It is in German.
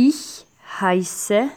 Ich heiße